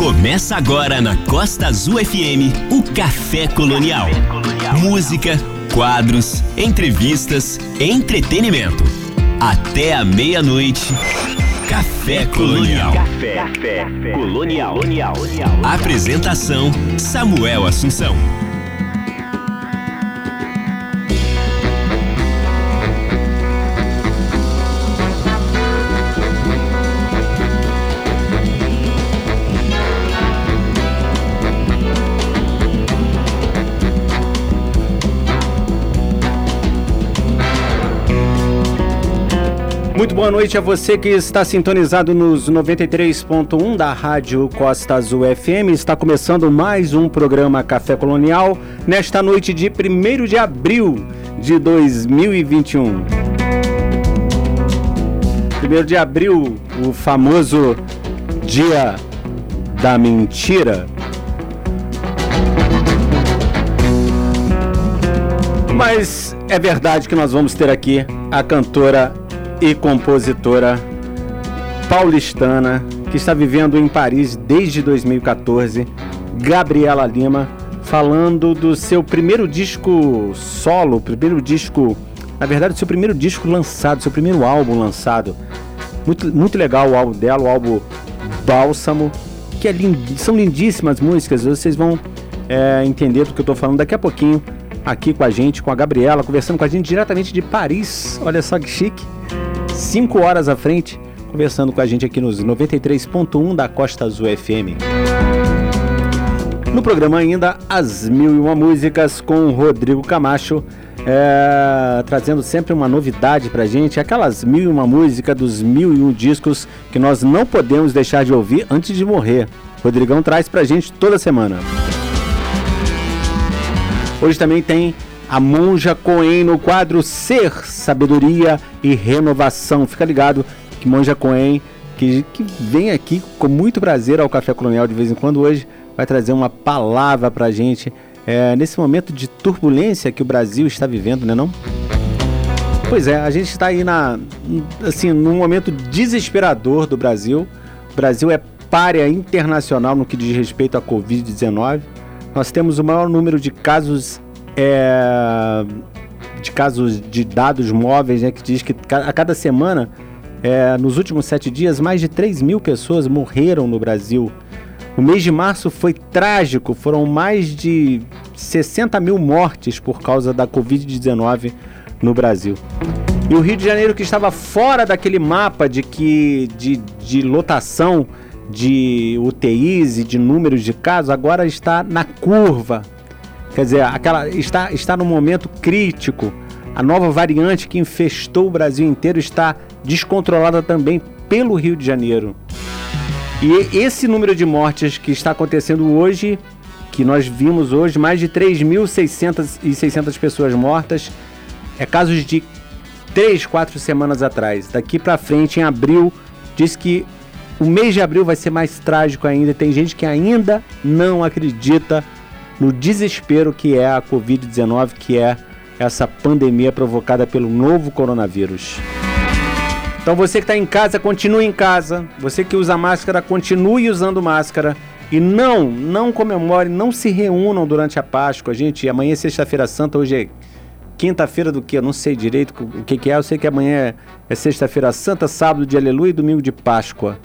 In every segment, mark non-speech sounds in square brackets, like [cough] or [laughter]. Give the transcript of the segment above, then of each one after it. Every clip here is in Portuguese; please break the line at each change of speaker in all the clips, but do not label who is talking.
Começa agora na Costa Azul FM o Café Colonial. Música, quadros, entrevistas, entretenimento. Até a meia-noite. Café Colonial. Café, Colonial. Apresentação: Samuel Assunção.
Muito boa noite a você que está sintonizado nos 93.1 da Rádio Costa Azul FM. Está começando mais um programa Café Colonial nesta noite de 1 de abril de 2021. 1 de abril, o famoso Dia da Mentira. Mas é verdade que nós vamos ter aqui a cantora e compositora paulistana que está vivendo em Paris desde 2014, Gabriela Lima, falando do seu primeiro disco solo, primeiro disco, na verdade, seu primeiro disco lançado, seu primeiro álbum lançado. Muito, muito legal o álbum dela, o álbum Bálsamo, que é lind, são lindíssimas músicas, vocês vão é, entender do que eu estou falando daqui a pouquinho aqui com a gente, com a Gabriela, conversando com a gente diretamente de Paris. Olha só que chique. 5 horas à frente, conversando com a gente aqui nos 93.1 da Costa Azul FM. No programa ainda, as mil e uma músicas com Rodrigo Camacho, é, trazendo sempre uma novidade pra gente, aquelas mil e uma música dos mil e um discos que nós não podemos deixar de ouvir antes de morrer. Rodrigão traz pra gente toda semana. Hoje também tem a Monja Coen no quadro Ser, Sabedoria e Renovação. Fica ligado que Monja Coen, que, que vem aqui com muito prazer ao Café Colonial de vez em quando, hoje vai trazer uma palavra pra gente é, nesse momento de turbulência que o Brasil está vivendo, né não? Pois é, a gente está aí na, assim, num momento desesperador do Brasil. O Brasil é párea internacional no que diz respeito à Covid-19. Nós temos o maior número de casos é, de casos de dados móveis, né, que diz que a cada semana, é, nos últimos sete dias, mais de 3 mil pessoas morreram no Brasil. O mês de março foi trágico, foram mais de 60 mil mortes por causa da Covid-19 no Brasil. E o Rio de Janeiro, que estava fora daquele mapa de, que, de, de lotação de UTIs e de números de casos, agora está na curva Quer dizer, aquela está, está no momento crítico. A nova variante que infestou o Brasil inteiro está descontrolada também pelo Rio de Janeiro. E esse número de mortes que está acontecendo hoje, que nós vimos hoje, mais de 3.600 pessoas mortas, é casos de 3, 4 semanas atrás. Daqui para frente, em abril, diz que o mês de abril vai ser mais trágico ainda. Tem gente que ainda não acredita no desespero que é a Covid-19, que é essa pandemia provocada pelo novo coronavírus. Então você que está em casa, continue em casa. Você que usa máscara, continue usando máscara. E não, não comemore, não se reúnam durante a Páscoa. Gente, amanhã é sexta-feira santa, hoje é quinta-feira do que? Eu não sei direito o que, que é. Eu sei que amanhã é, é sexta-feira santa, sábado de aleluia e domingo de Páscoa.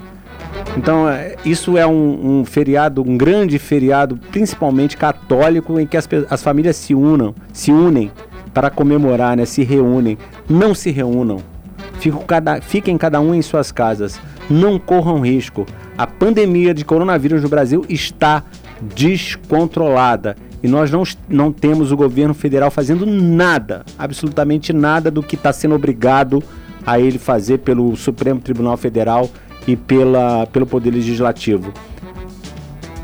Então, é, isso é um, um, feriado, um grande feriado, principalmente católico, em que as, as famílias se unam, se unem para comemorar, né? Se reúnem. Não se reúnam. Fiquem cada, fiquem cada um em suas casas. Não corram risco. A pandemia de coronavírus no Brasil está descontrolada. E nós não, não temos o governo federal fazendo nada, absolutamente nada do que está sendo obrigado a ele fazer pelo Supremo Tribunal Federal e pela, pelo Poder Legislativo.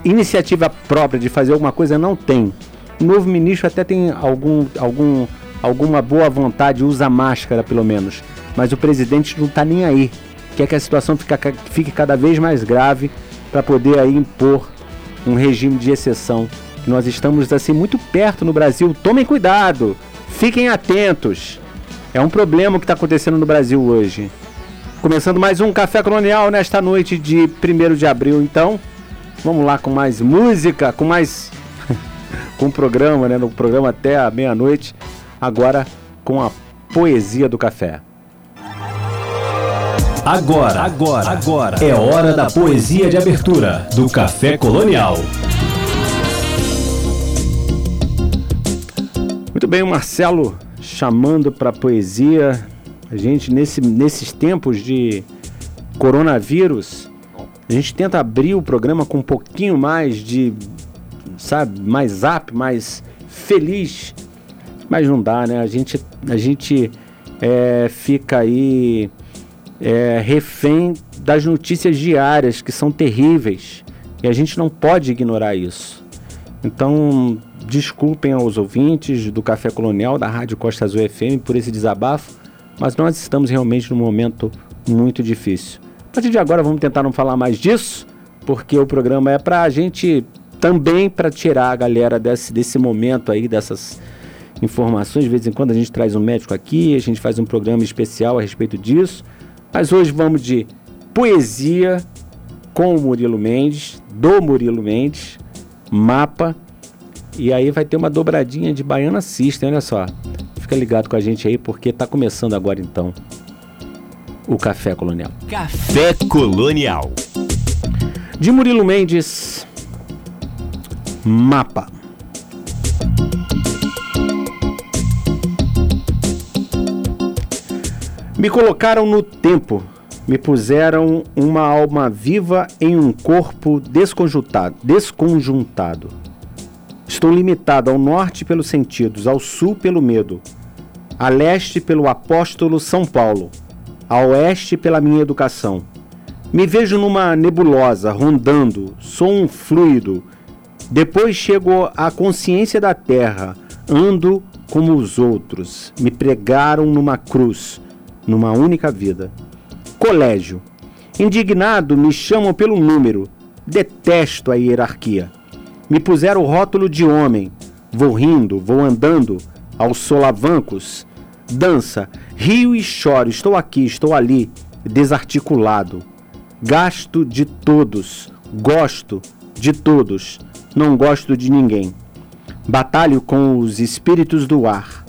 Iniciativa própria de fazer alguma coisa não tem. O novo ministro até tem algum, algum, alguma boa vontade, usa máscara pelo menos, mas o presidente não está nem aí. Quer que a situação fique, fique cada vez mais grave para poder aí impor um regime de exceção. Nós estamos assim muito perto no Brasil. Tomem cuidado, fiquem atentos. É um problema que está acontecendo no Brasil hoje. Começando mais um Café Colonial nesta noite de 1 de abril, então. Vamos lá com mais música, com mais. [laughs] com o programa, né? No programa até a meia-noite. Agora com a poesia do café.
Agora, agora, agora é hora da poesia de abertura do Café Colonial.
Muito bem, o Marcelo chamando para poesia. A gente nesse, nesses tempos de coronavírus, a gente tenta abrir o programa com um pouquinho mais de, sabe, mais up, mais feliz, mas não dá, né? A gente, a gente é, fica aí é, refém das notícias diárias que são terríveis e a gente não pode ignorar isso. Então, desculpem aos ouvintes do Café Colonial, da Rádio Costa Azul FM, por esse desabafo, mas nós estamos realmente num momento muito difícil. A partir de agora vamos tentar não falar mais disso, porque o programa é para a gente também para tirar a galera desse, desse momento aí, dessas informações. De vez em quando a gente traz um médico aqui, a gente faz um programa especial a respeito disso. Mas hoje vamos de poesia com o Murilo Mendes, do Murilo Mendes, mapa. E aí vai ter uma dobradinha de Baiana System, olha só. Fica ligado com a gente aí, porque está começando agora então o Café Colonial.
Café Colonial.
De Murilo Mendes, Mapa. Me colocaram no tempo, me puseram uma alma viva em um corpo desconjuntado. desconjuntado. Estou limitado ao norte pelos sentidos, ao sul pelo medo, a leste pelo apóstolo São Paulo, a oeste pela minha educação. Me vejo numa nebulosa, rondando, sou um fluido. Depois chego à consciência da terra, ando como os outros. Me pregaram numa cruz, numa única vida. Colégio. Indignado, me chamam pelo número. Detesto a hierarquia. Me puseram o rótulo de homem. Vou rindo, vou andando, aos solavancos. Dança, rio e choro, estou aqui, estou ali, desarticulado. Gasto de todos, gosto de todos, não gosto de ninguém. Batalho com os espíritos do ar.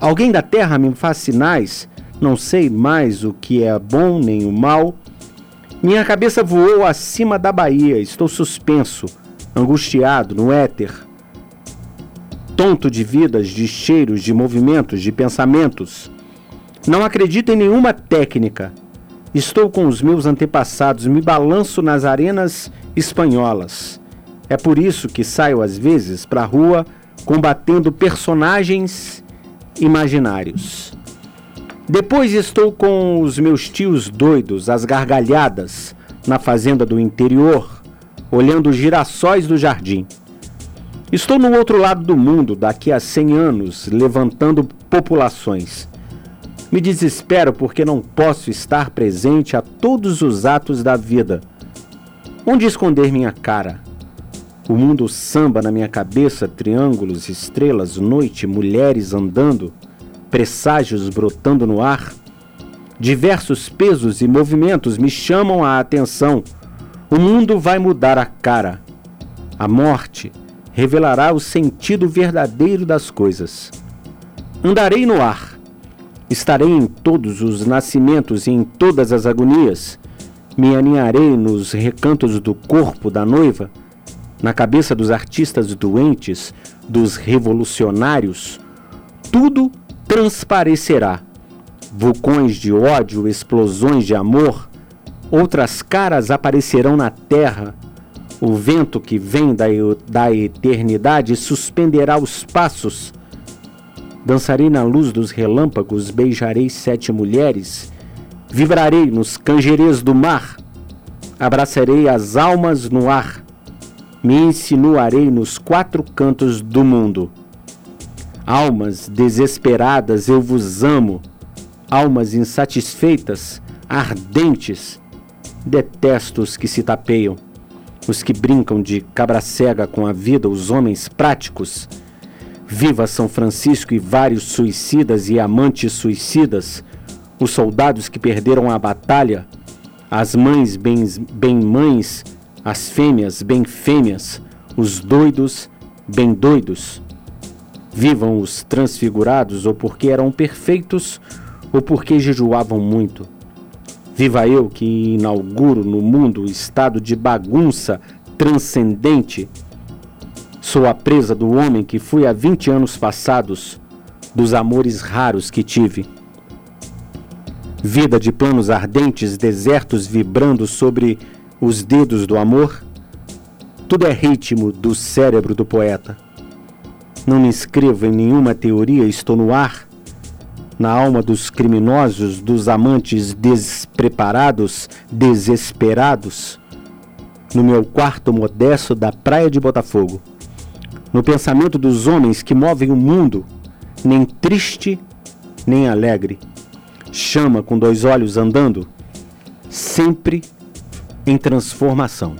Alguém da terra me faz sinais, não sei mais o que é bom nem o mal. Minha cabeça voou acima da Bahia, estou suspenso, angustiado no éter tonto de vidas, de cheiros, de movimentos, de pensamentos. Não acredito em nenhuma técnica. Estou com os meus antepassados, me balanço nas arenas espanholas. É por isso que saio às vezes para a rua combatendo personagens imaginários. Depois estou com os meus tios doidos, as gargalhadas, na fazenda do interior, olhando os girassóis do jardim. Estou no outro lado do mundo daqui a 100 anos, levantando populações. Me desespero porque não posso estar presente a todos os atos da vida. Onde esconder minha cara? O mundo samba na minha cabeça, triângulos, estrelas, noite, mulheres andando, presságios brotando no ar. Diversos pesos e movimentos me chamam a atenção. O mundo vai mudar a cara. A morte, revelará o sentido verdadeiro das coisas. Andarei no ar, estarei em todos os nascimentos e em todas as agonias, me aninharei nos recantos do corpo da noiva, na cabeça dos artistas doentes, dos revolucionários, tudo transparecerá. Vulcões de ódio, explosões de amor, outras caras aparecerão na terra o vento que vem da, da eternidade suspenderá os passos. Dançarei na luz dos relâmpagos, beijarei sete mulheres, vibrarei nos canjerês do mar, abraçarei as almas no ar, me insinuarei nos quatro cantos do mundo. Almas desesperadas, eu vos amo, almas insatisfeitas, ardentes, detesto os que se tapeiam os que brincam de cabra cega com a vida, os homens práticos. Viva São Francisco e vários suicidas e amantes suicidas, os soldados que perderam a batalha, as mães bem, bem mães as fêmeas bem fêmeas, os doidos bem doidos. Vivam os transfigurados, ou porque eram perfeitos, ou porque jejuavam muito. Viva eu que inauguro no mundo o estado de bagunça transcendente. Sou a presa do homem que fui há vinte anos passados, dos amores raros que tive. Vida de planos ardentes, desertos vibrando sobre os dedos do amor. Tudo é ritmo do cérebro do poeta. Não me inscrevo em nenhuma teoria, estou no ar na alma dos criminosos, dos amantes despreparados, desesperados, no meu quarto modesto da praia de Botafogo, no pensamento dos homens que movem o mundo, nem triste nem alegre, chama com dois olhos andando, sempre em transformação.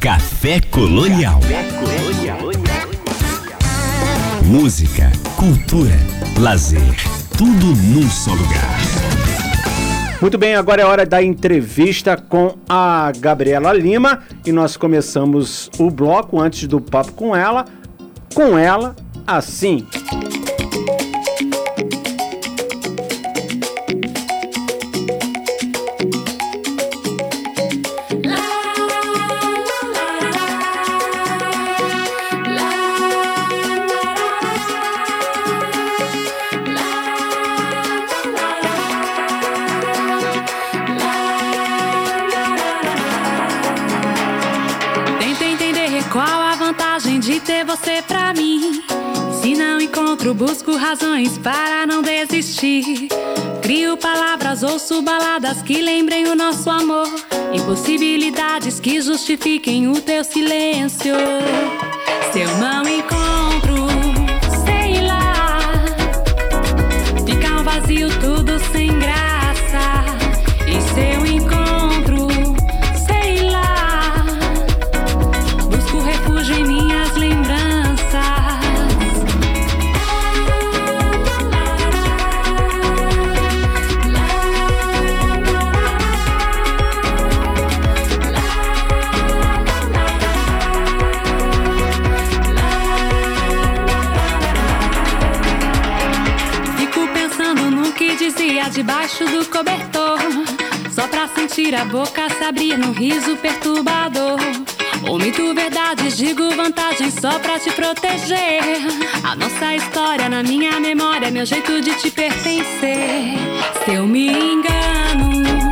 Café Colonial. Música, cultura, lazer tudo num só lugar.
Muito bem, agora é hora da entrevista com a Gabriela Lima e nós começamos o bloco antes do papo com ela, com ela assim.
Para não desistir. Crio palavras, ouço baladas que lembrem o nosso amor. Impossibilidades que justifiquem o teu silêncio. Se eu não encontro, abrir num riso perturbador. Omito verdades, digo vantagens só pra te proteger. A nossa história na minha memória, meu jeito de te pertencer. Se eu me engano,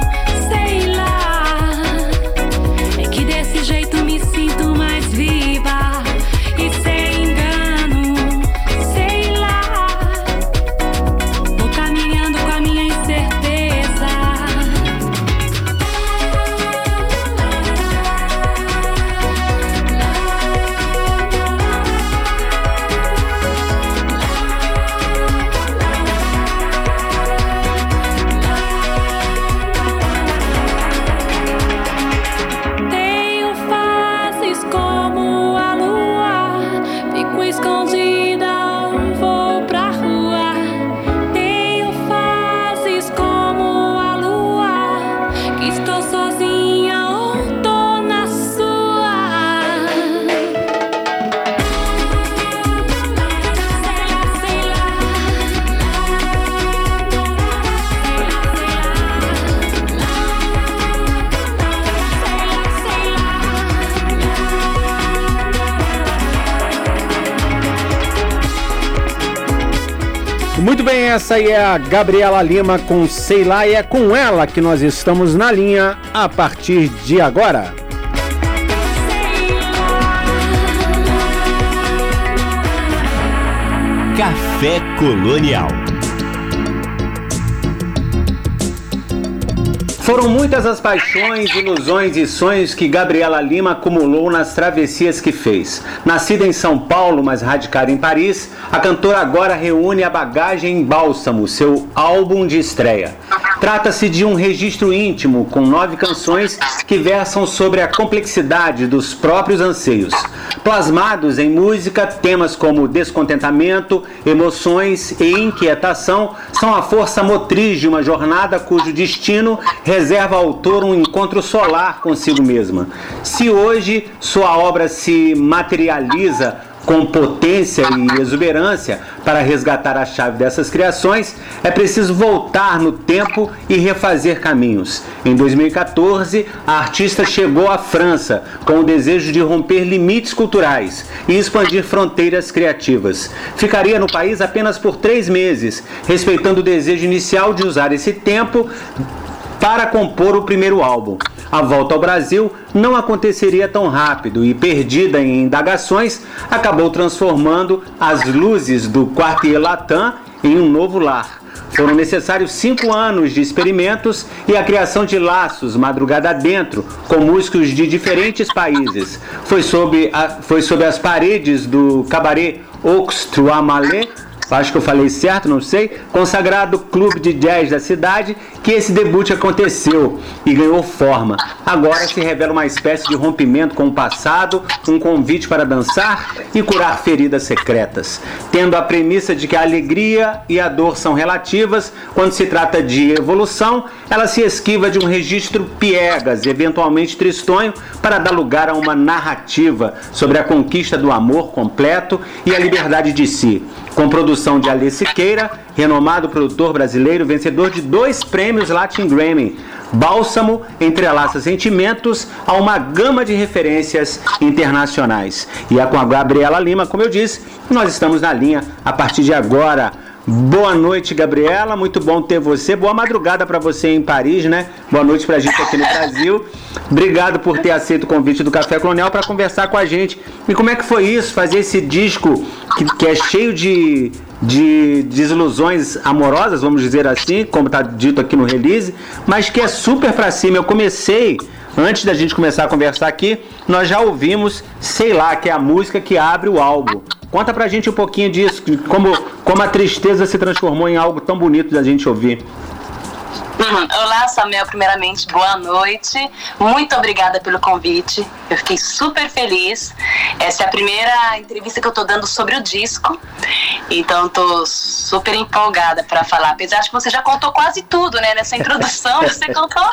essa aí é a Gabriela Lima com Sei Lá e é com ela que nós estamos na linha a partir de agora.
Café Colonial.
Foram muitas as paixões, ilusões e sonhos que Gabriela Lima acumulou nas travessias que fez. Nascida em São Paulo, mas radicada em Paris, a cantora agora reúne a bagagem em Bálsamo, seu álbum de estreia. Trata-se de um registro íntimo com nove canções que versam sobre a complexidade dos próprios anseios. Plasmados em música, temas como descontentamento, emoções e inquietação são a força motriz de uma jornada cujo destino reserva ao autor um encontro solar consigo mesma. Se hoje sua obra se materializa com potência e exuberância para resgatar a chave dessas criações, é preciso voltar no tempo e refazer caminhos. Em 2014, a artista chegou à França com o desejo de romper limites culturais e expandir fronteiras criativas. Ficaria no país apenas por três meses, respeitando o desejo inicial de usar esse tempo para compor o primeiro álbum. A volta ao Brasil não aconteceria tão rápido e, perdida em indagações, acabou transformando as luzes do Quartier Latam em um novo lar. Foram necessários cinco anos de experimentos e a criação de laços madrugada dentro com músicos de diferentes países. Foi sob, a, foi sob as paredes do cabaré Trois Malais acho que eu falei certo, não sei, consagrado clube de jazz da cidade, que esse debut aconteceu e ganhou forma. Agora se revela uma espécie de rompimento com o passado, um convite para dançar e curar feridas secretas, tendo a premissa de que a alegria e a dor são relativas, quando se trata de evolução, ela se esquiva de um registro piegas, eventualmente tristonho, para dar lugar a uma narrativa sobre a conquista do amor completo e a liberdade de si com produção de Alê Siqueira, renomado produtor brasileiro, vencedor de dois prêmios Latin Grammy. Bálsamo entrelaça sentimentos a uma gama de referências internacionais. E é com a Gabriela Lima, como eu disse, nós estamos na linha a partir de agora. Boa noite, Gabriela. Muito bom ter você. Boa madrugada para você em Paris, né? Boa noite para a gente aqui no Brasil. Obrigado por ter aceito o convite do Café Colonial para conversar com a gente. E como é que foi isso, fazer esse disco que, que é cheio de, de desilusões amorosas, vamos dizer assim, como está dito aqui no release, mas que é super para cima. Eu comecei antes da gente começar a conversar aqui, nós já ouvimos, sei lá, que é a música que abre o álbum. Conta pra gente um pouquinho disso, como, como a tristeza se transformou em algo tão bonito da gente ouvir.
Olá, Samuel. Primeiramente, boa noite. Muito obrigada pelo convite. Eu fiquei super feliz. Essa é a primeira entrevista que eu tô dando sobre o disco. Então, tô super empolgada para falar. Apesar de que você já contou quase tudo, né? Nessa introdução, [laughs] você contou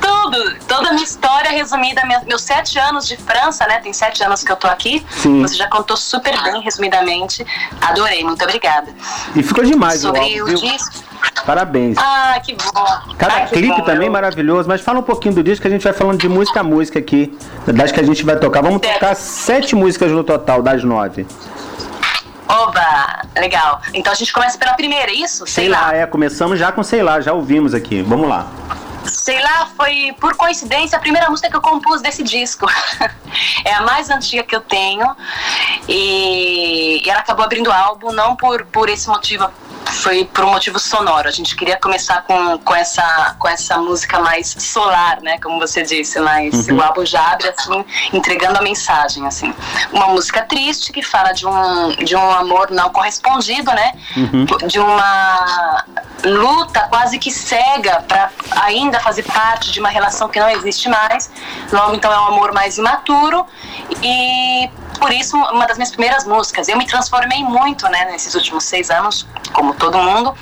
tudo. Toda a minha história resumida, meus sete anos de França, né? Tem sete anos que eu tô aqui. Sim. Você já contou super bem, resumidamente. Adorei. Muito obrigada.
E ficou demais
sobre o disco.
Parabéns.
Ah, que bom.
Cada
Ai,
clipe
bom,
também
eu...
maravilhoso, mas fala um pouquinho do disco que a gente vai falando de música a música aqui, das que a gente vai tocar. Vamos tocar sete músicas no total, das nove.
Oba, legal. Então a gente começa pela primeira, é isso?
Sei, sei lá. lá. É, começamos já com Sei lá, já ouvimos aqui. Vamos lá.
Sei lá, foi por coincidência a primeira música que eu compus desse disco. [laughs] é a mais antiga que eu tenho. E, e ela acabou abrindo o álbum, não por, por esse motivo foi por um motivo sonoro. A gente queria começar com, com, essa, com essa música mais solar, né? Como você disse, mas uhum. o álbum já abre assim, entregando a mensagem, assim. Uma música triste que fala de um, de um amor não correspondido, né? Uhum. De uma luta quase que cega para ainda fazer parte de uma relação que não existe mais. Logo, então, é um amor mais imaturo e por isso uma das minhas primeiras músicas. Eu me transformei muito, né, nesses últimos seis anos, como todo mundo,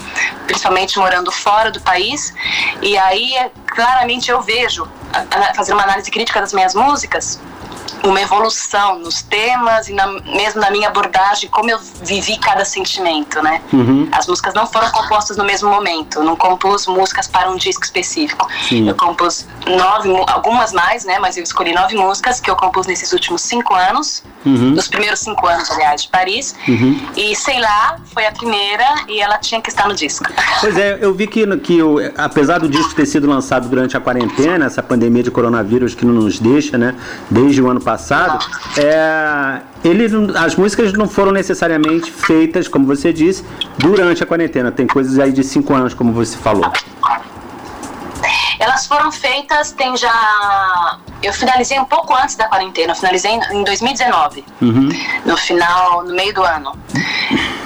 principalmente morando fora do país. E aí, claramente, eu vejo, fazendo uma análise crítica das minhas músicas, uma evolução nos temas e na, mesmo na minha abordagem, como eu vivi cada sentimento, né? Uhum. As músicas não foram compostas no mesmo momento, não compus músicas para um disco específico. Sim. Eu compus nove, algumas mais, né? Mas eu escolhi nove músicas que eu compus nesses últimos cinco anos, uhum. nos primeiros cinco anos, aliás, de Paris. Uhum. E sei lá, foi a primeira e ela tinha que estar no disco.
Pois é, eu vi que, que apesar do disco ter sido lançado durante a quarentena, essa pandemia de coronavírus que não nos deixa, né? Desde o ano passado passado, é, ele, as músicas não foram necessariamente feitas, como você disse, durante a quarentena. Tem coisas aí de cinco anos, como você falou.
Elas foram feitas, tem já. Eu finalizei um pouco antes da quarentena, eu finalizei em 2019, uhum. no final, no meio do ano.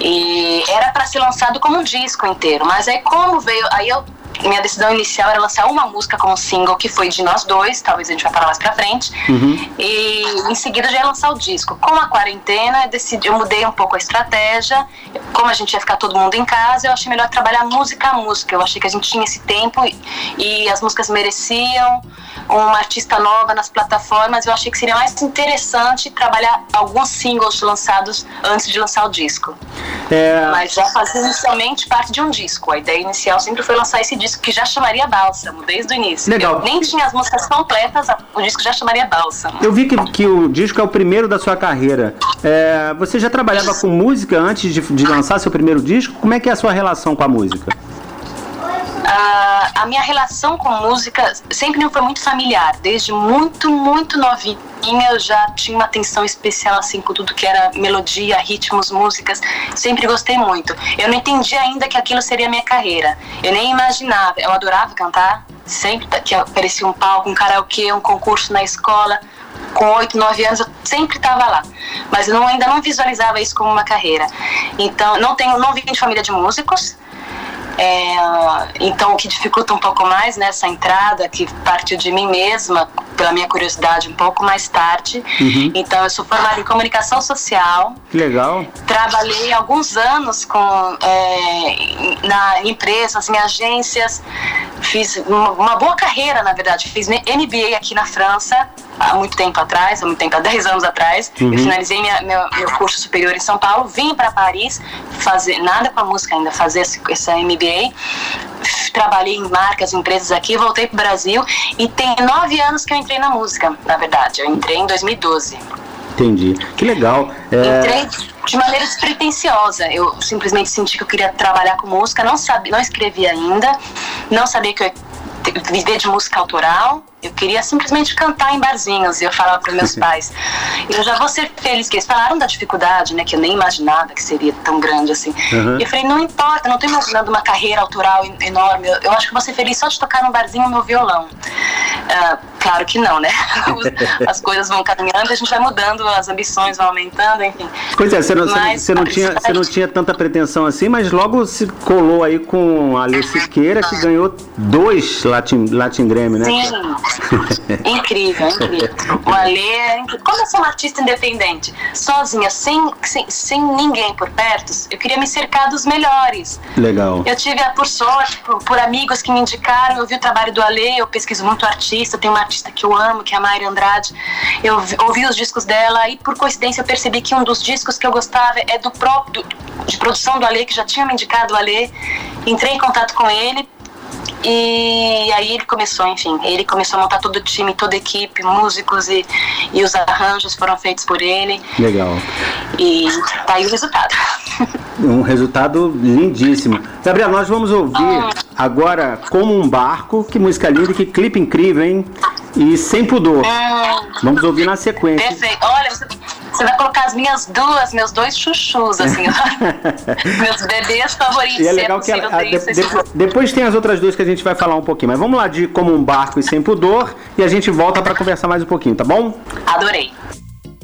E era para ser lançado como um disco inteiro, mas aí como veio, aí eu minha decisão inicial era lançar uma música como single, que foi de nós dois, talvez a gente vai falar mais pra frente. Uhum. E em seguida já ia lançar o disco. Com a quarentena, eu, decidi, eu mudei um pouco a estratégia. Como a gente ia ficar todo mundo em casa, eu achei melhor trabalhar música a música. Eu achei que a gente tinha esse tempo e, e as músicas mereciam uma artista nova nas plataformas. Eu achei que seria mais interessante trabalhar alguns singles lançados antes de lançar o disco. É... Mas já fazia inicialmente parte de um disco. A ideia inicial sempre foi lançar esse disco que já chamaria Bálsamo, desde o início. Legal. Eu nem tinha as músicas completas, o disco já chamaria Bálsamo.
Eu vi que, que o disco é o primeiro da sua carreira. É, você já trabalhava com música antes de, de lançar seu primeiro disco? Como é que é a sua relação com a música?
Uh, a minha relação com música sempre foi muito familiar. Desde muito, muito novinha eu já tinha uma atenção especial assim com tudo que era melodia, ritmos, músicas. Sempre gostei muito. Eu não entendi ainda que aquilo seria a minha carreira. Eu nem imaginava. Eu adorava cantar. Sempre que aparecia um palco, um karaokê, um concurso na escola com 8, 9 anos eu sempre estava lá, mas eu não, ainda não visualizava isso como uma carreira. Então, não tenho, não vim de família de músicos, é, então, o que dificulta um pouco mais nessa entrada, que partiu de mim mesma, pela minha curiosidade, um pouco mais tarde. Uhum. Então, eu sou formada em comunicação social.
Legal.
Trabalhei alguns anos com, é, na empresas, em agências. Fiz uma, uma boa carreira, na verdade. Fiz MBA aqui na França há muito tempo atrás, há muito tempo, há 10 anos atrás. Uhum. Eu finalizei minha, meu, meu, curso superior em São Paulo, vim para Paris fazer nada com a música ainda, fazer esse, essa MBA. Trabalhei em marcas, empresas aqui, voltei para o Brasil e tem nove anos que eu entrei na música, na verdade. Eu entrei em 2012.
Entendi. Que legal.
É... Entrei de maneira despretensiosa. Eu simplesmente senti que eu queria trabalhar com música, não sabia, não escrevia ainda, não sabia que eu ia viver de música autoral eu queria simplesmente cantar em barzinhos. E eu falava para meus [laughs] pais, eu já vou ser feliz, que eles falaram da dificuldade, né? Que eu nem imaginava que seria tão grande assim. Uhum. E eu falei, não importa, não estou imaginando uma carreira autoral enorme. Eu, eu, acho que vou ser feliz só de tocar num barzinho meu violão. Uh, claro que não, né? [laughs] As coisas vão caminhando, a gente vai mudando, as ambições vão aumentando, enfim.
Pois é, você não, mas, você não, tinha, você não tinha tanta pretensão assim, mas logo se colou aí com a Alê Siqueira, que ganhou dois Latin, Latin Grammy, né?
Sim. [laughs] incrível, incrível. O Alê é incrível. Como eu sou uma artista independente, sozinha, sem, sem, sem ninguém por perto, eu queria me cercar dos melhores.
Legal.
Eu tive, por sorte, por, por amigos que me indicaram, eu vi o trabalho do Alê, eu pesquiso muito artista, tem uma artista que eu amo, que é a Mayra Andrade. Eu ouvi os discos dela e, por coincidência, eu percebi que um dos discos que eu gostava é do próprio, de produção do Alê, que já tinha me indicado o Alê. Entrei em contato com ele, e aí ele começou, enfim, ele começou a montar todo o time, toda a equipe, músicos e, e os arranjos foram feitos por ele.
Legal.
E tá aí o resultado. [laughs]
Um resultado lindíssimo. Gabriel, nós vamos ouvir hum. agora Como um Barco, que música linda, que clipe incrível, hein? E sem pudor. Hum. Vamos ouvir na sequência.
Perfeito. Olha, você você vai colocar as minhas duas, meus dois chuchus, assim, [laughs] meus bebês favoritos. E é legal que ela, a, de,
de, depois tem as outras duas que a gente vai falar um pouquinho, mas vamos lá de como um barco e sem pudor e a gente volta para conversar mais um pouquinho, tá bom?
Adorei.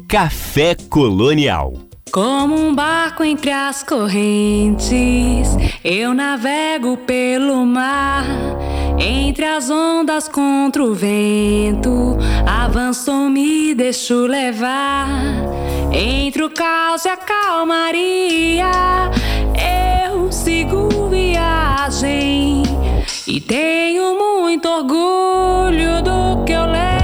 Café Colonial.
Como um barco entre as correntes, eu navego pelo mar. Entre as ondas contra o vento, avanço, me deixo levar. Entre o caos e a calmaria, eu sigo viagem e tenho muito orgulho do que eu levo.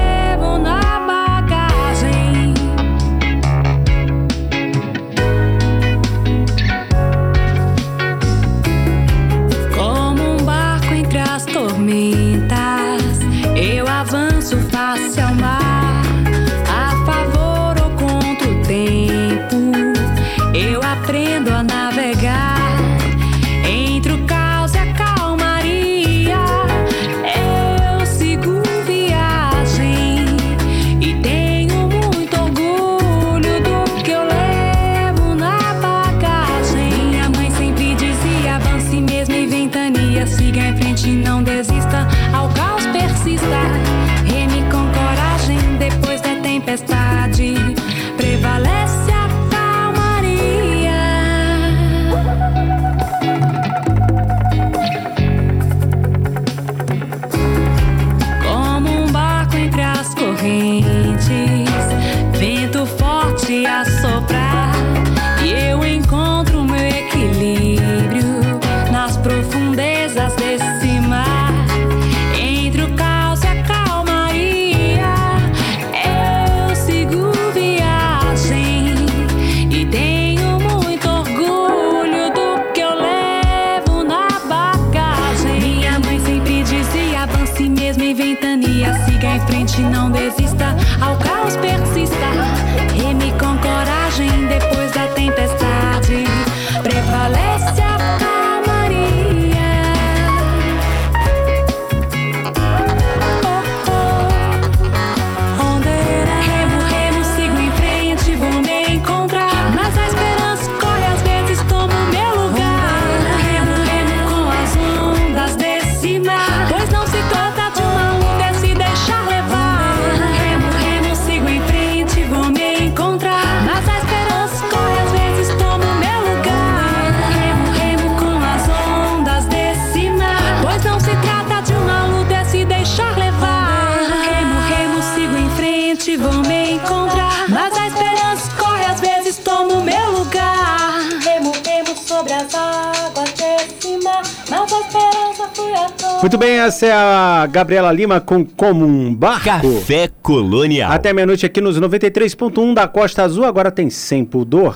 Essa é a Gabriela Lima com Como um Barco.
Café Colonial.
Até meia-noite aqui nos 93.1 da Costa Azul, agora tem Sem Pudor.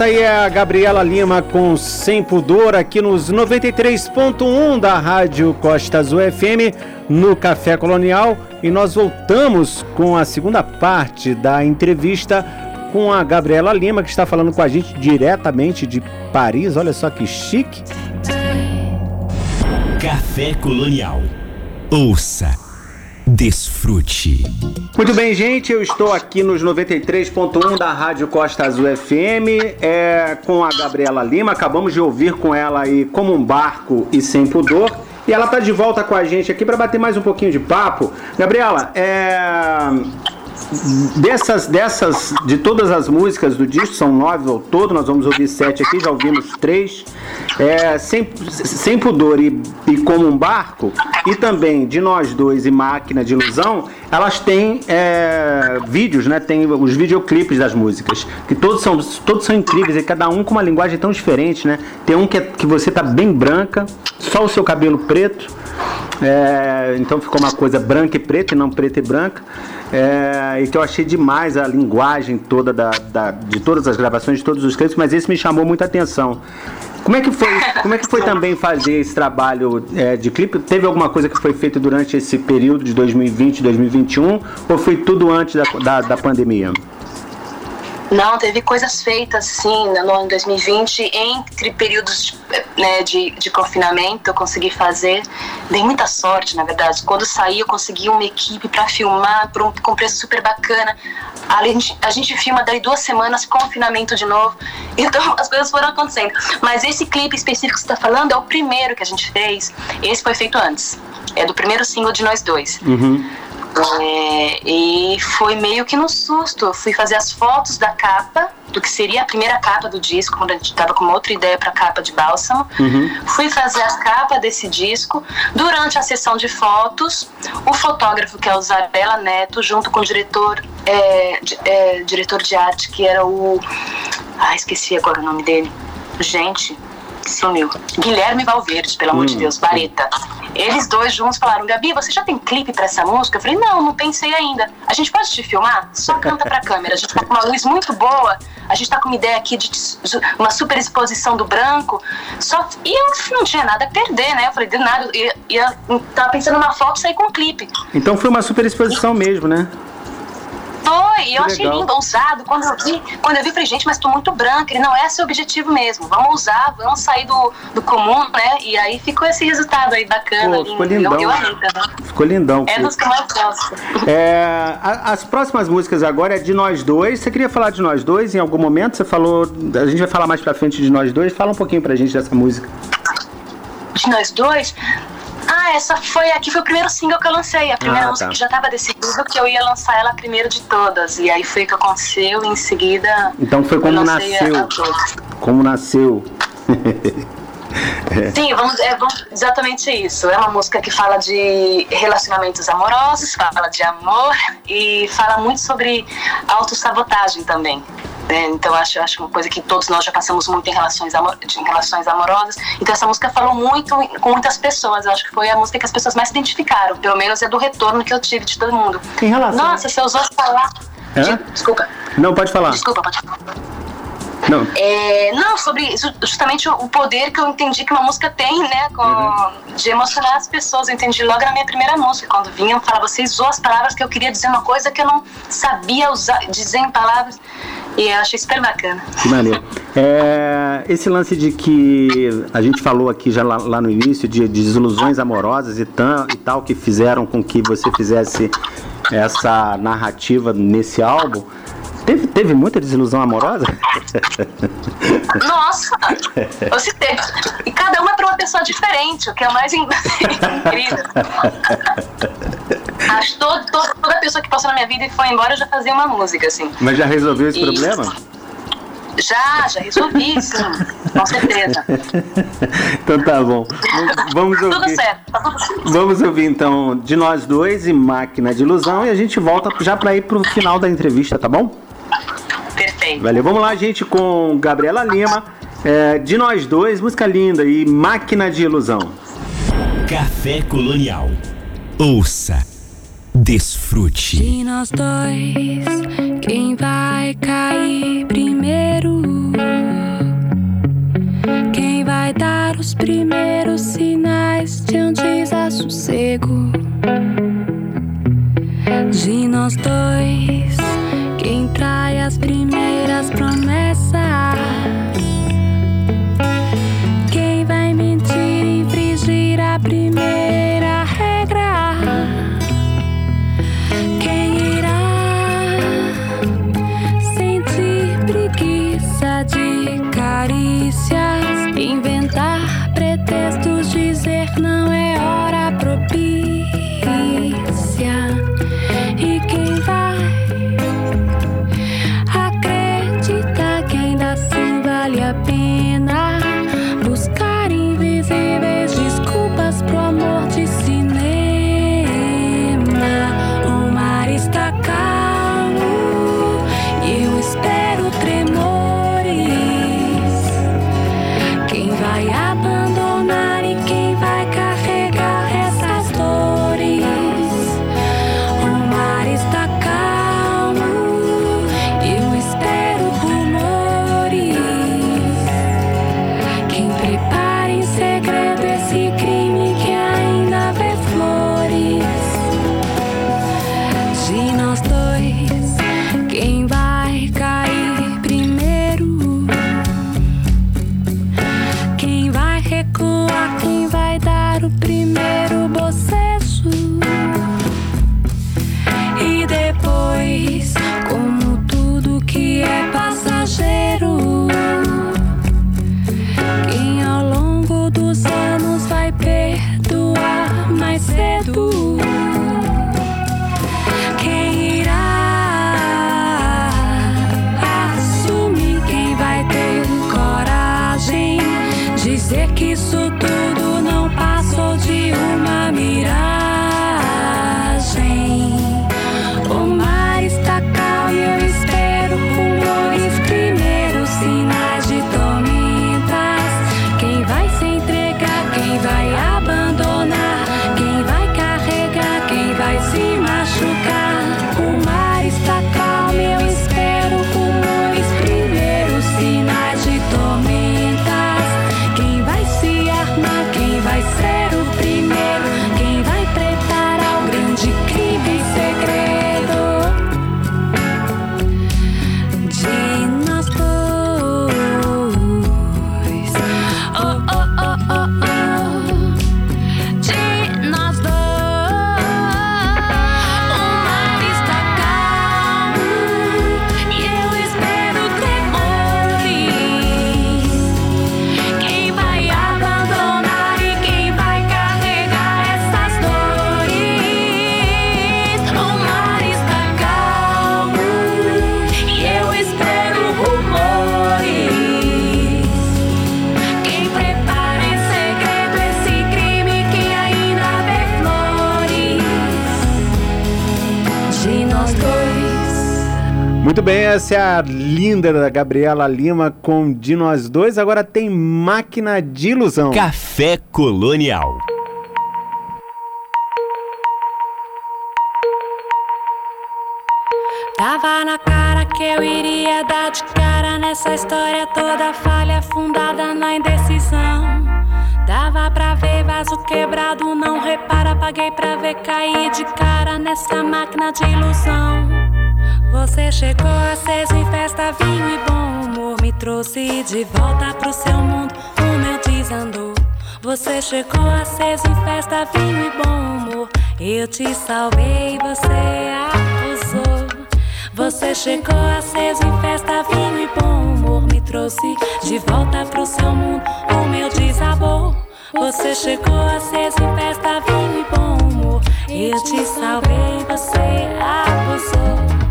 Essa aí é a Gabriela Lima com Sem Pudor aqui nos 93.1 da Rádio Costa Azul FM no Café Colonial e nós voltamos com a segunda parte da entrevista com a Gabriela Lima que está falando com a gente diretamente de Paris. Olha só que chique.
Café Colonial. Ouça
Muito bem, gente, eu estou aqui nos 93.1 da Rádio Costa Azul FM é, com a Gabriela Lima. Acabamos de ouvir com ela aí Como um Barco e Sem Pudor. E ela está de volta com a gente aqui para bater mais um pouquinho de papo. Gabriela, é,
dessas, dessas, de todas as músicas do disco, são nove ao todo, nós vamos ouvir sete aqui, já ouvimos três. É, sem, sem pudor e, e como um barco, e também de nós dois e máquina de ilusão, elas têm é, vídeos, né? Tem os videoclipes das músicas, que todos são, todos são incríveis, e cada um com uma linguagem tão diferente, né? Tem um que, é, que você tá bem branca, só o seu cabelo preto, é, então ficou uma coisa branca e preta e não preta e branca. É, e que eu achei demais a linguagem toda da, da, de todas as gravações, de todos os clipes, mas esse me chamou muita atenção. Como é que foi, como é que foi também fazer esse trabalho é, de clipe? Teve alguma coisa que foi feita durante esse período de 2020, 2021 ou foi tudo antes da, da, da pandemia?
Não, teve coisas feitas, sim, no ano 2020, entre períodos né, de, de confinamento, eu consegui fazer. Dei muita sorte, na verdade. Quando saí, eu consegui uma equipe para filmar por um, com preço super bacana. A gente, a gente filma daí duas semanas, confinamento de novo. [laughs] Então, as coisas foram acontecendo. Mas esse clipe específico que você está falando é o primeiro que a gente fez. Esse foi feito antes. É do primeiro single de nós dois.
Uhum.
É, e foi meio que no susto. Eu fui fazer as fotos da capa, do que seria a primeira capa do disco, quando a gente estava com outra ideia para a capa de Bálsamo.
Uhum.
Fui fazer a capa desse disco. Durante a sessão de fotos, o fotógrafo, que é o Zabela Neto, junto com o diretor, é, é, diretor de arte, que era o. Ah, esqueci agora o nome dele. Gente, sumiu. Guilherme Valverde, pelo amor hum. de Deus, Bareta. Eles dois juntos falaram: Gabi, você já tem clipe para essa música? Eu falei: Não, não pensei ainda. A gente pode te filmar? Só canta pra câmera. A gente tá com uma luz muito boa. A gente tá com uma ideia aqui de uma super exposição do branco. Só e eu não tinha nada a perder, né? Eu falei: De nada. Eu ia, tava pensando numa foto e sair com um clipe.
Então foi uma super exposição mesmo, né?
Foi, e eu achei lindo, ousado. Quando eu vi, quando eu vi, falei, gente, mas tô muito branca. Ele não é seu objetivo mesmo. Vamos usar, vamos sair do, do comum, né? E aí ficou esse resultado aí bacana. Pô,
ficou lindão. Eu, eu amei, tá? Ficou lindão.
É dos que eu mais gosto.
É, as próximas músicas agora é de nós dois. Você queria falar de nós dois em algum momento? Você falou. A gente vai falar mais pra frente de nós dois. Fala um pouquinho pra gente dessa música.
De nós dois? Ah, essa foi aqui foi o primeiro single que eu lancei, a primeira ah, música tá. que já estava decidido que eu ia lançar ela primeiro de todas. E aí foi o que aconteceu e em seguida.
Então foi como nasceu. Como nasceu.
É. [laughs] Sim, vamos, é exatamente isso. É uma música que fala de relacionamentos amorosos, fala de amor e fala muito sobre autossabotagem também. Né? Então acho, acho uma coisa que todos nós já passamos muito em relações, amor, em relações amorosas. Então essa música falou muito com muitas pessoas. Eu acho que foi a música que as pessoas mais se identificaram. Pelo menos é do retorno que eu tive de todo mundo.
Em relação...
Nossa, você usou as palavras. Desculpa.
Não, pode falar.
Desculpa, pode falar.
Não.
É, não, sobre justamente o poder que eu entendi que uma música tem, né? Com, uhum. De emocionar as pessoas. Eu entendi logo na minha primeira música, quando vinham falar, você usou as palavras que eu queria dizer uma coisa que eu não sabia usar, dizer em palavras. E eu achei super bacana.
Que maneiro. É, esse lance de que a gente falou aqui já lá, lá no início, de, de desilusões amorosas e, tam, e tal, que fizeram com que você fizesse essa narrativa nesse álbum. Teve, teve muita desilusão amorosa?
Nossa! Você teve. E cada uma é para uma pessoa diferente, o que é mais [laughs] incrível. Acho todo, todo, toda pessoa que passou na minha vida e foi embora eu já fazia uma música, assim.
Mas já resolveu esse e... problema?
Já, já resolvi, sim, com certeza.
então tá bom. Vamos ouvir.
tudo certo, tá tudo certo.
Vamos ouvir então de nós dois e Máquina de Ilusão e a gente volta já para ir pro final da entrevista, tá bom? Valeu. Vamos lá, gente, com Gabriela Lima. É, de nós dois, música linda e Máquina de Ilusão.
Café Colonial. Ouça. Desfrute.
De nós dois, quem vai cair primeiro? Quem vai dar os primeiros sinais de um desassossego? De nós dois, quem trai as primeiras promessas? Quem vai mentir, infringir a primeira regra? Quem irá sentir preguiça de carícias? Inventar
essa é a linda da Gabriela Lima com De Nós Dois. Agora tem Máquina de Ilusão.
Café Colonial.
Tava na cara que eu iria dar de cara nessa história toda falha fundada na indecisão. Dava pra ver vaso quebrado, não repara, paguei pra ver cair de cara nessa máquina de ilusão. Você chegou aceso em festa, vinho e bom humor, me trouxe de volta pro seu mundo, o meu desandou. Você chegou aceso em festa, vinho e bom humor, eu te salvei, você abusou. Você chegou aceso em festa, vinho e bom humor. Me trouxe de volta pro seu mundo, o meu desabou. Você chegou aceso em festa, vinho e bom humor. Eu te salvei, você abusou.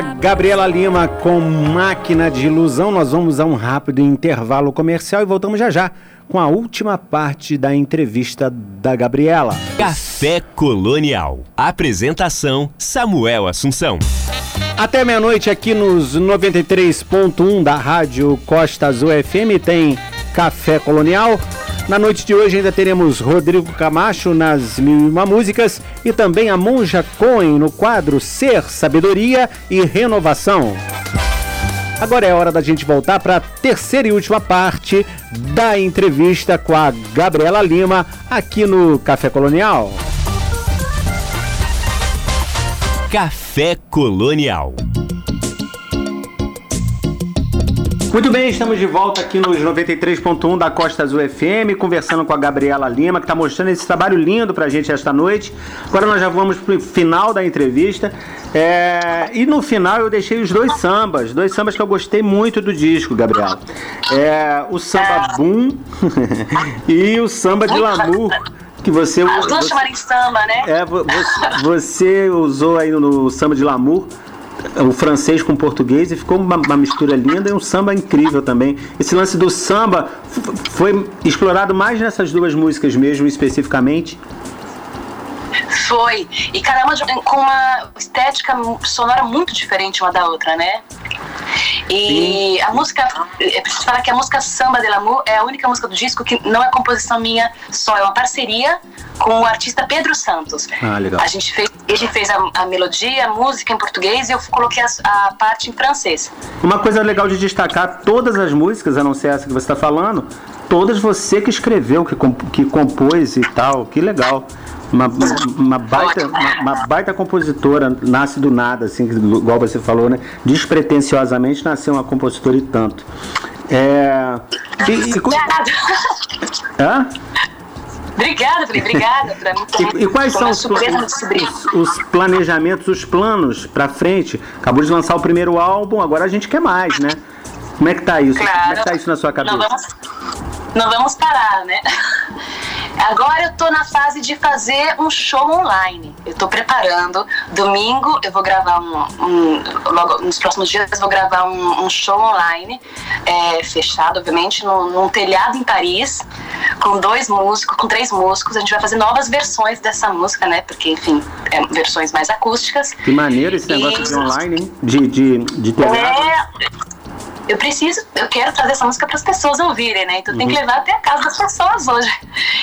Gabriela Lima com Máquina de Ilusão. Nós vamos a um rápido intervalo comercial e voltamos já já com a última parte da entrevista da Gabriela.
Café Colonial. Apresentação Samuel Assunção.
Até meia-noite aqui nos 93.1 da Rádio Costa Azul FM tem Café Colonial. Na noite de hoje ainda teremos Rodrigo Camacho nas Mil e Uma Músicas e também a Monja Cohen no quadro Ser, Sabedoria e Renovação. Agora é hora da gente voltar para a terceira e última parte da entrevista com a Gabriela Lima aqui no Café Colonial.
Café Colonial.
Muito bem, estamos de volta aqui nos 93.1 da Costa Azul FM, conversando com a Gabriela Lima, que está mostrando esse trabalho lindo pra gente esta noite. Agora nós já vamos pro final da entrevista. É, E no final eu deixei os dois sambas, dois sambas que eu gostei muito do disco, Gabriela. É, o samba Boom [laughs] e o samba de Lamour. Que você,
As duas
você,
chamarem samba, né?
é, vo- você, você usou aí no, no samba de Lamour o francês com o português e ficou uma, uma mistura linda e um samba incrível também. Esse lance do samba foi explorado mais nessas duas músicas mesmo, especificamente.
Foi. E caramba, de- com uma estética sonora muito diferente uma da outra, né? E a música, é preciso falar que a música Samba de Lamour é a única música do disco que não é composição minha só, é uma parceria com o artista Pedro Santos.
Ah, legal.
A gente fez, ele fez a, a melodia, a música em português e eu coloquei as- a, parte em francês.
Uma coisa legal de destacar, todas as músicas, a não ser essa que você está falando, todas você que escreveu, que, comp- que compôs e tal, que legal. Uma, uma, baita, uma, uma baita compositora, nasce do nada, assim, igual você falou, né? Despretensiosamente nasceu uma compositora e tanto. É. E, e,
Obrigada.
Hã?
Obrigada, Felipe, obrigada. Pra mim,
E, e quais são os, os, os planejamentos, os planos pra frente? Acabou de lançar o primeiro álbum, agora a gente quer mais, né? Como é que tá isso? Como é que tá isso na sua cabeça?
Não vamos, não vamos parar, né? Agora eu tô na fase de fazer um show online. Eu tô preparando. Domingo eu vou gravar um. um- logo nos próximos dias eu vou gravar um, um show online, é, fechado, obviamente, num, num telhado em Paris, com dois músicos, com três músicos. A gente vai fazer novas versões dessa música, né? Porque, enfim, é, versões mais acústicas.
Que maneiro esse negócio e... de online, hein? De, de, de teatro. É,
eu preciso, eu quero trazer essa música para as pessoas ouvirem, né? Então uhum. tem que levar até a casa das pessoas hoje.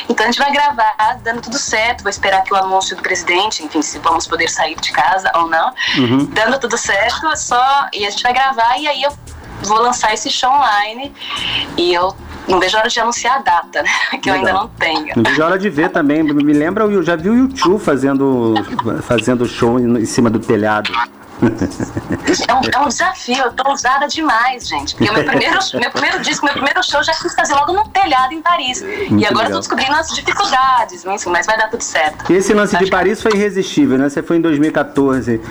Então a gente vai gravar, dando tudo certo, vou esperar que o anúncio do presidente, enfim, se vamos poder sair de casa ou não, uhum. dando tudo certo, só e a gente vai gravar e aí eu vou lançar esse show online e eu não vejo a hora de anunciar a data, né? [laughs] Que Legal. eu ainda não tenho.
Não vejo a hora de ver também. Me lembra, eu já vi o YouTube fazendo, fazendo show em cima do telhado.
É um, é um desafio, eu tô ousada demais, gente. Porque meu primeiro, meu primeiro disco, meu primeiro show já quis fazer logo num telhado em Paris. Muito e agora legal. tô descobrindo as dificuldades, mas vai dar tudo certo.
E esse lance de Paris foi irresistível, né? Você foi em 2014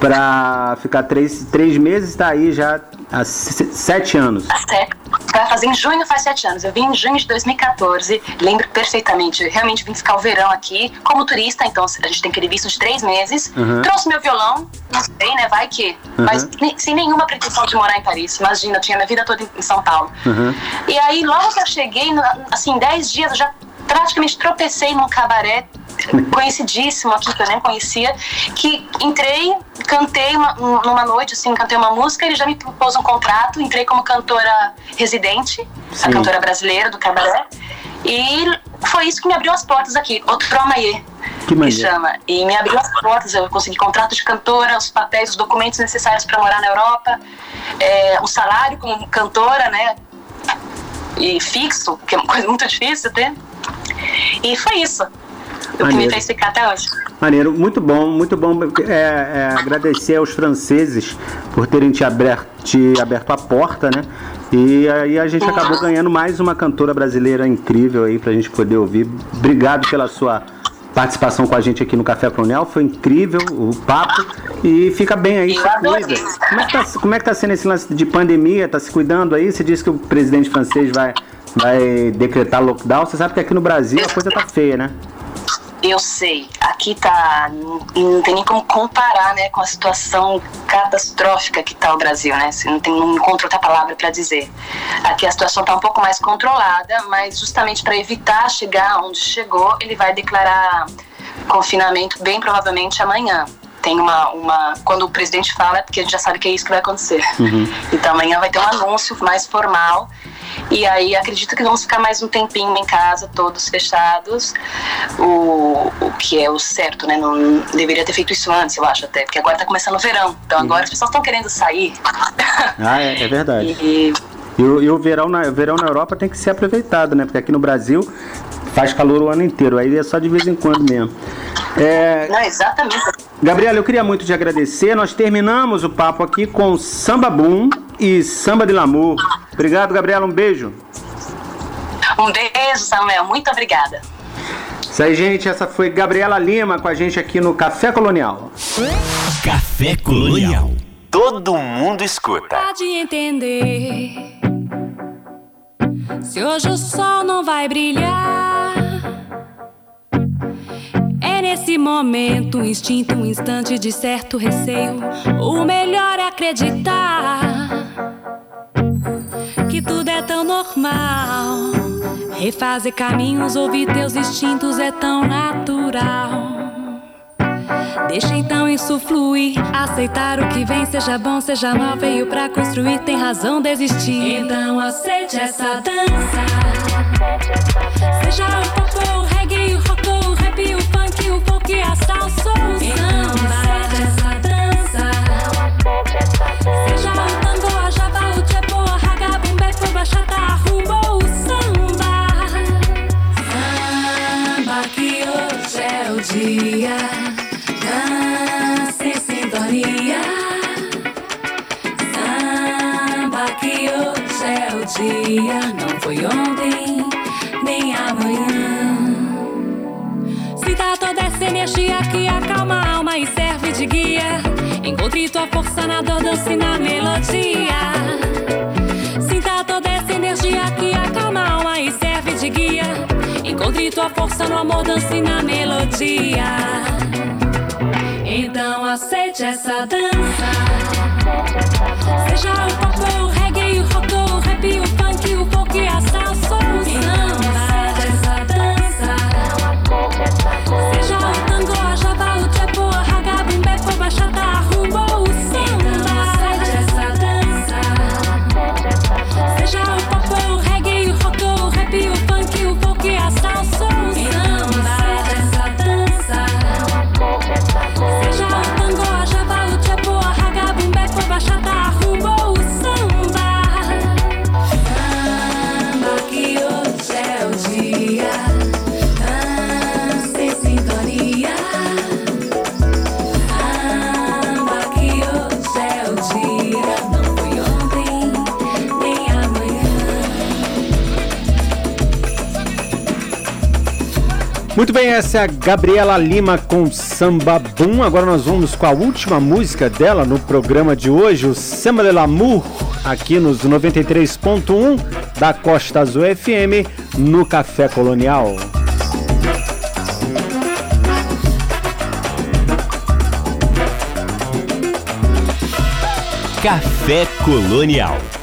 para ficar três, três meses, está aí já há sete anos.
Sete vai fazer em junho, faz sete anos. Eu vim em junho de 2014, lembro perfeitamente. Realmente vim ficar o verão aqui como turista, então a gente tem aquele visto de três meses. Uhum. Trouxe meu violão, não sei, né? Vai que. Uhum. Mas sem nenhuma pretensão de morar em Paris. Imagina, eu tinha minha vida toda em São Paulo. Uhum. E aí, logo que eu cheguei, assim, dez dias, eu já praticamente tropecei num cabaré conhecidíssimo aqui que eu nem conhecia, que entrei, cantei uma, numa noite, assim, cantei uma música, ele já me propôs um contrato, entrei como cantora residente, Sim. a cantora brasileira do cabaré, e foi isso que me abriu as portas aqui, outro Amaie. Que me chama. E me abriu as portas, eu consegui contrato de cantora, os papéis, os documentos necessários para morar na Europa, é, o salário como cantora, né? E fixo, que é uma coisa muito difícil até. E foi isso o que me fez ficar até hoje.
Maneiro, muito bom, muito bom é, é, agradecer aos franceses por terem te aberto, te aberto a porta, né? E aí a gente acabou ganhando mais uma cantora brasileira incrível aí pra gente poder ouvir. Obrigado pela sua participação com a gente aqui no Café Colonial, foi incrível o papo e fica bem aí, se cuida. Como é, que tá, como é que tá sendo esse lance de pandemia? Tá se cuidando aí? Você disse que o presidente francês vai, vai decretar lockdown. Você sabe que aqui no Brasil a coisa tá feia, né?
Eu sei, aqui tá. Não tem nem como comparar né, com a situação catastrófica que está o Brasil, né? Não, tem, não encontro outra palavra para dizer. Aqui a situação está um pouco mais controlada, mas justamente para evitar chegar onde chegou, ele vai declarar confinamento bem provavelmente amanhã tem uma, uma. Quando o presidente fala, é porque a gente já sabe que é isso que vai acontecer. Uhum. Então amanhã vai ter um anúncio mais formal. E aí acredito que vamos ficar mais um tempinho em casa, todos fechados. O, o que é o certo, né? Não deveria ter feito isso antes, eu acho até, porque agora tá começando o verão. Então agora uhum. as pessoas estão querendo sair. [laughs]
Ah, é, é verdade. E, e, o, e o, verão na, o verão na Europa tem que ser aproveitado, né? Porque aqui no Brasil faz calor o ano inteiro, aí é só de vez em quando mesmo.
É... Não, exatamente.
Gabriela, eu queria muito te agradecer. Nós terminamos o papo aqui com Samba Boom e Samba de Lamour. Obrigado, Gabriela. Um beijo.
Um beijo, Samuel. Muito obrigada.
Isso aí, gente. Essa foi Gabriela Lima com a gente aqui no Café Colonial.
Café Colonial. Todo mundo escuta.
Pode entender. Se hoje o sol não vai brilhar nesse momento, um instinto, um instante de certo receio. O melhor é acreditar que tudo é tão normal. Refazer caminhos, ouvir teus instintos é tão natural. Deixa então isso fluir, aceitar o que vem, seja bom, seja mal, veio pra construir, tem razão desistir. Então aceite essa dança. Seja o pop, o reggae, o rock, rap, o funk, o folk, a salsa, o samba. essa dança. Seja o samba. Samba que hoje é o dia. Dança em sintonia. Samba que hoje é o dia. Não foi ontem, toda essa energia que acalma a alma e serve de guia. Encontre tua força na dor, dance na melodia. Sinta toda essa energia que acalma a alma e serve de guia. Encontre tua força no amor, dance na melodia. Então aceite essa dança. Seja o pop, o reggae, o
essa é a Gabriela Lima com Samba Boom. Agora nós vamos com a última música dela no programa de hoje, o Samba de l'Amour, aqui nos 93.1 da Costa Azul FM, no Café Colonial.
Café Colonial.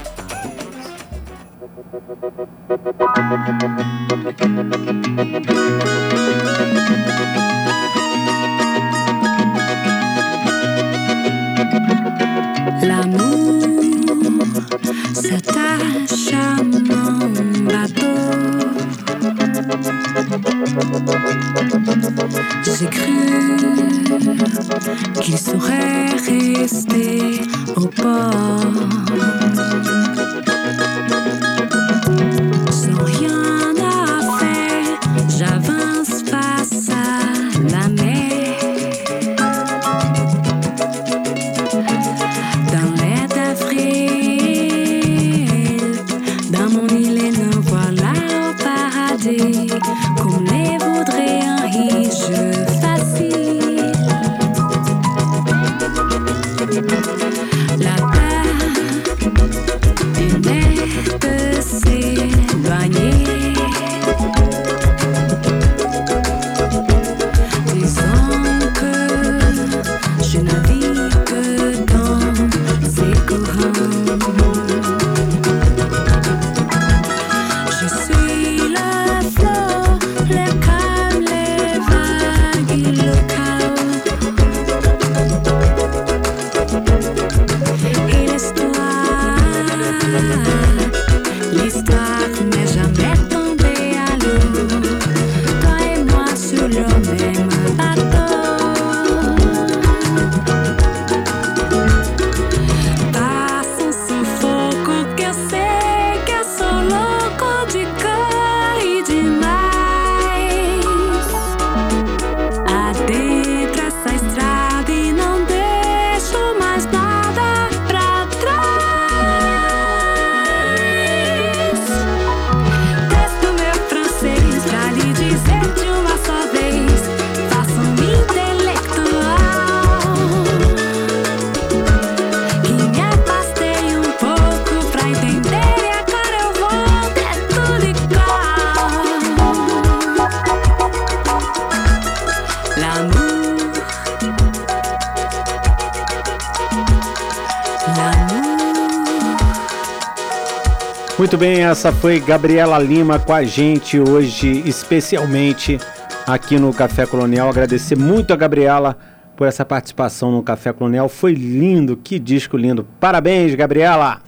Muito bem, essa foi Gabriela Lima com a gente hoje, especialmente aqui no Café Colonial. Agradecer muito a Gabriela por essa participação no Café Colonial. Foi lindo, que disco lindo. Parabéns, Gabriela!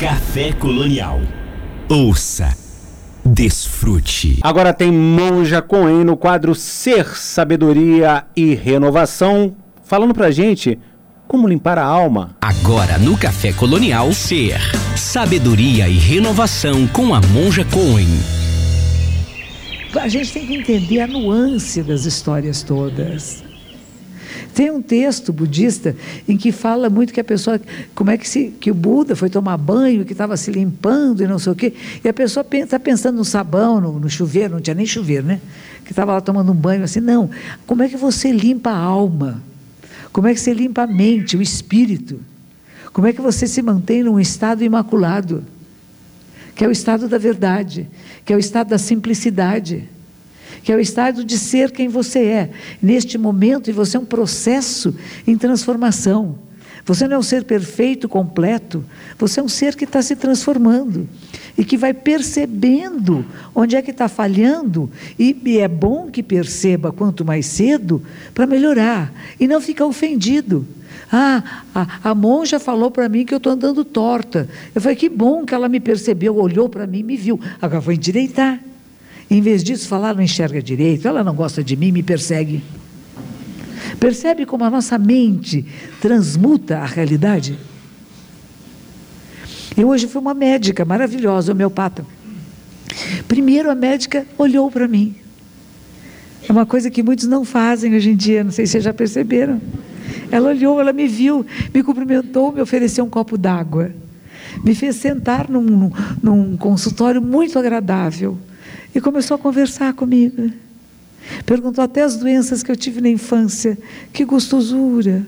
Café Colonial. Ouça, desfrute.
Agora tem Monja Coen no quadro Ser, Sabedoria e Renovação, falando pra gente como limpar a alma.
Agora no Café Colonial, Ser, Sabedoria e Renovação com a Monja Coen.
A gente tem que entender a nuance das histórias todas. Tem um texto budista em que fala muito que a pessoa, como é que, se, que o Buda foi tomar banho, que estava se limpando e não sei o quê, e a pessoa está pensando no sabão, no, no chuveiro, não tinha nem chuveiro, né? Que estava lá tomando um banho assim, não. Como é que você limpa a alma? Como é que você limpa a mente, o espírito? Como é que você se mantém num estado imaculado? Que é o estado da verdade, que é o estado da simplicidade que é o estado de ser quem você é. Neste momento, e você é um processo em transformação. Você não é um ser perfeito, completo, você é um ser que está se transformando e que vai percebendo onde é que está falhando, e, e é bom que perceba quanto mais cedo para melhorar e não ficar ofendido. Ah, a, a monja falou para mim que eu estou andando torta. Eu falei, que bom que ela me percebeu, olhou para mim e me viu. Agora vou endireitar. Em vez disso, falar não enxerga direito, ela não gosta de mim, me persegue. Percebe como a nossa mente transmuta a realidade? Eu hoje fui uma médica maravilhosa, homeopata. Primeiro a médica olhou para mim. É uma coisa que muitos não fazem hoje em dia, não sei se vocês já perceberam. Ela olhou, ela me viu, me cumprimentou, me ofereceu um copo d'água. Me fez sentar num, num, consultório muito agradável e começou a conversar comigo. Perguntou até as doenças que eu tive na infância. Que gostosura.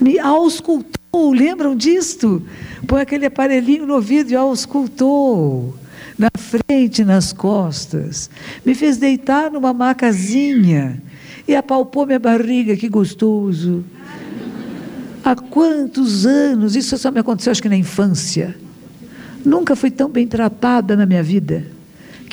Me auscultou, lembram disto? Põe aquele aparelhinho no ouvido e auscultou. Na frente, nas costas. Me fez deitar numa macazinha e apalpou minha barriga, que gostoso. Há quantos anos? Isso só me aconteceu, acho que na infância. Nunca fui tão bem tratada na minha vida.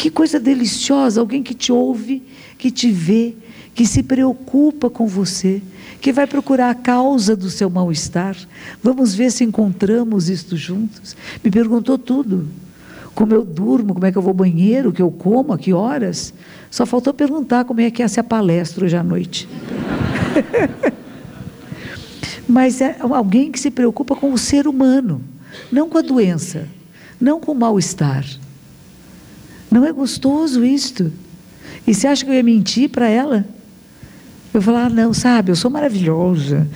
Que coisa deliciosa, alguém que te ouve, que te vê, que se preocupa com você, que vai procurar a causa do seu mal-estar. Vamos ver se encontramos isto juntos. Me perguntou tudo. Como eu durmo, como é que eu vou ao banheiro, o que eu como, a que horas. Só faltou perguntar como é que é essa palestra hoje à noite. [laughs] Mas é alguém que se preocupa com o ser humano, não com a doença, não com o mal-estar. Não é gostoso isto? E você acha que eu ia mentir para ela? Eu falar, ah, não, sabe, eu sou maravilhosa,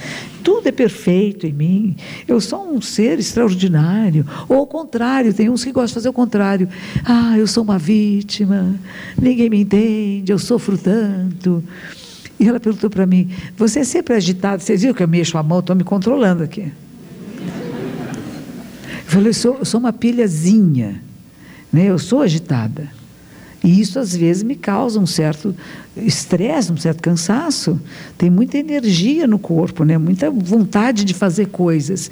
tudo é perfeito em mim, eu sou um ser extraordinário. Ou ao contrário, tem uns que gostam de fazer o contrário. Ah, eu sou uma vítima, ninguém me entende, eu sofro tanto. E ela perguntou para mim: Você é sempre agitado? Vocês viram que eu mexo a mão, estou me controlando aqui. Eu falei: eu sou, eu sou uma pilhazinha, né? eu sou agitada. E isso às vezes me causa um certo estresse, um certo cansaço. Tem muita energia no corpo, né? muita vontade de fazer coisas.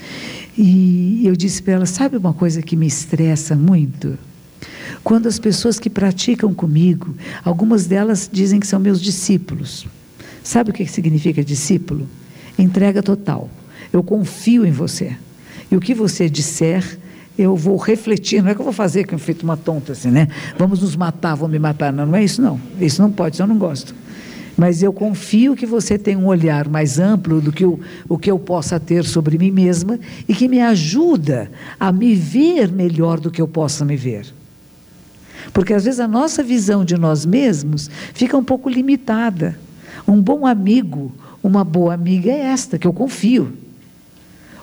E eu disse para ela: sabe uma coisa que me estressa muito? Quando as pessoas que praticam comigo, algumas delas dizem que são meus discípulos. Sabe o que significa discípulo? Entrega total. Eu confio em você. E o que você disser, eu vou refletir, não é que eu vou fazer que eu feito uma tonta assim, né? Vamos nos matar, vão me matar. Não, não é isso não. Isso não pode, isso eu não gosto. Mas eu confio que você tem um olhar mais amplo do que o, o que eu possa ter sobre mim mesma e que me ajuda a me ver melhor do que eu possa me ver. Porque às vezes a nossa visão de nós mesmos fica um pouco limitada. Um bom amigo, uma boa amiga é esta, que eu confio.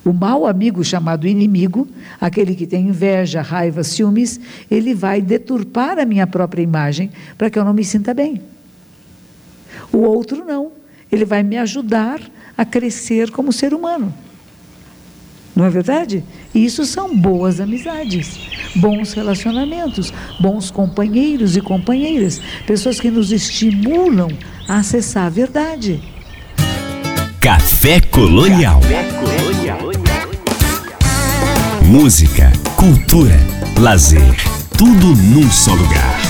O mau amigo chamado inimigo, aquele que tem inveja, raiva, ciúmes, ele vai deturpar a minha própria imagem para que eu não me sinta bem. O outro não, ele vai me ajudar a crescer como ser humano. Não é verdade? Isso são boas amizades, bons relacionamentos, bons companheiros e companheiras, pessoas que nos estimulam a acessar a verdade.
Café Colonial. Café Colonial. Música, cultura, lazer, tudo num só lugar.